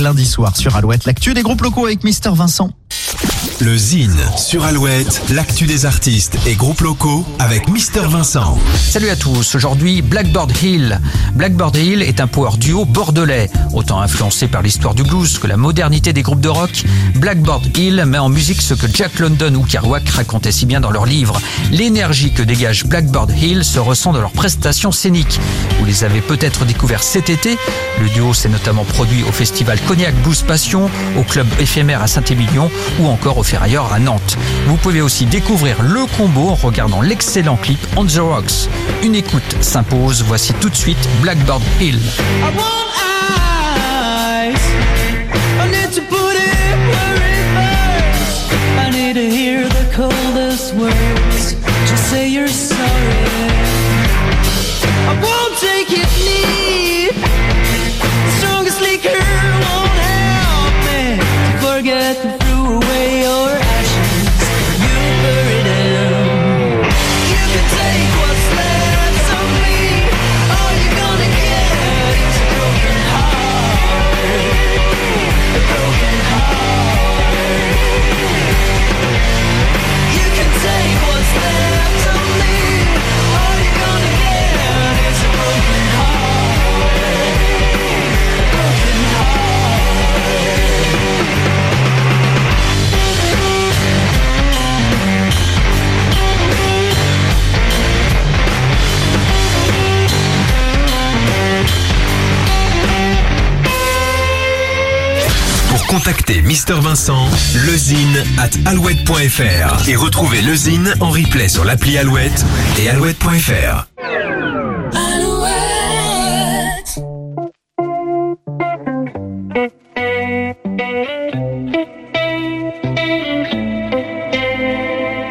Lundi soir sur Alouette, l'actu des groupes locaux avec Mister Vincent. Le Zine sur Alouette, l'actu des artistes et groupes locaux avec Mister Vincent. Salut à tous, aujourd'hui Blackboard Hill. Blackboard Hill est un power duo bordelais, autant influencé par l'histoire du blues que la modernité des groupes de rock. Blackboard Hill met en musique ce que Jack London ou Kerouac racontaient si bien dans leurs livres. L'énergie que dégage Blackboard Hill se ressent dans leurs prestations scéniques. Vous les avez peut-être découverts cet été. Le duo s'est notamment produit au festival Cognac Blues Passion, au club éphémère à Saint-Émilion ou encore au Ferrailleur à Nantes. Vous pouvez aussi découvrir le combo en regardant l'excellent clip On the Rocks. Une écoute s'impose, voici tout de suite Blackboard Hill. Pour contacter Mister Vincent, lezine at alouette.fr et retrouver le Zine en replay sur l'appli Alouette et alouette.fr.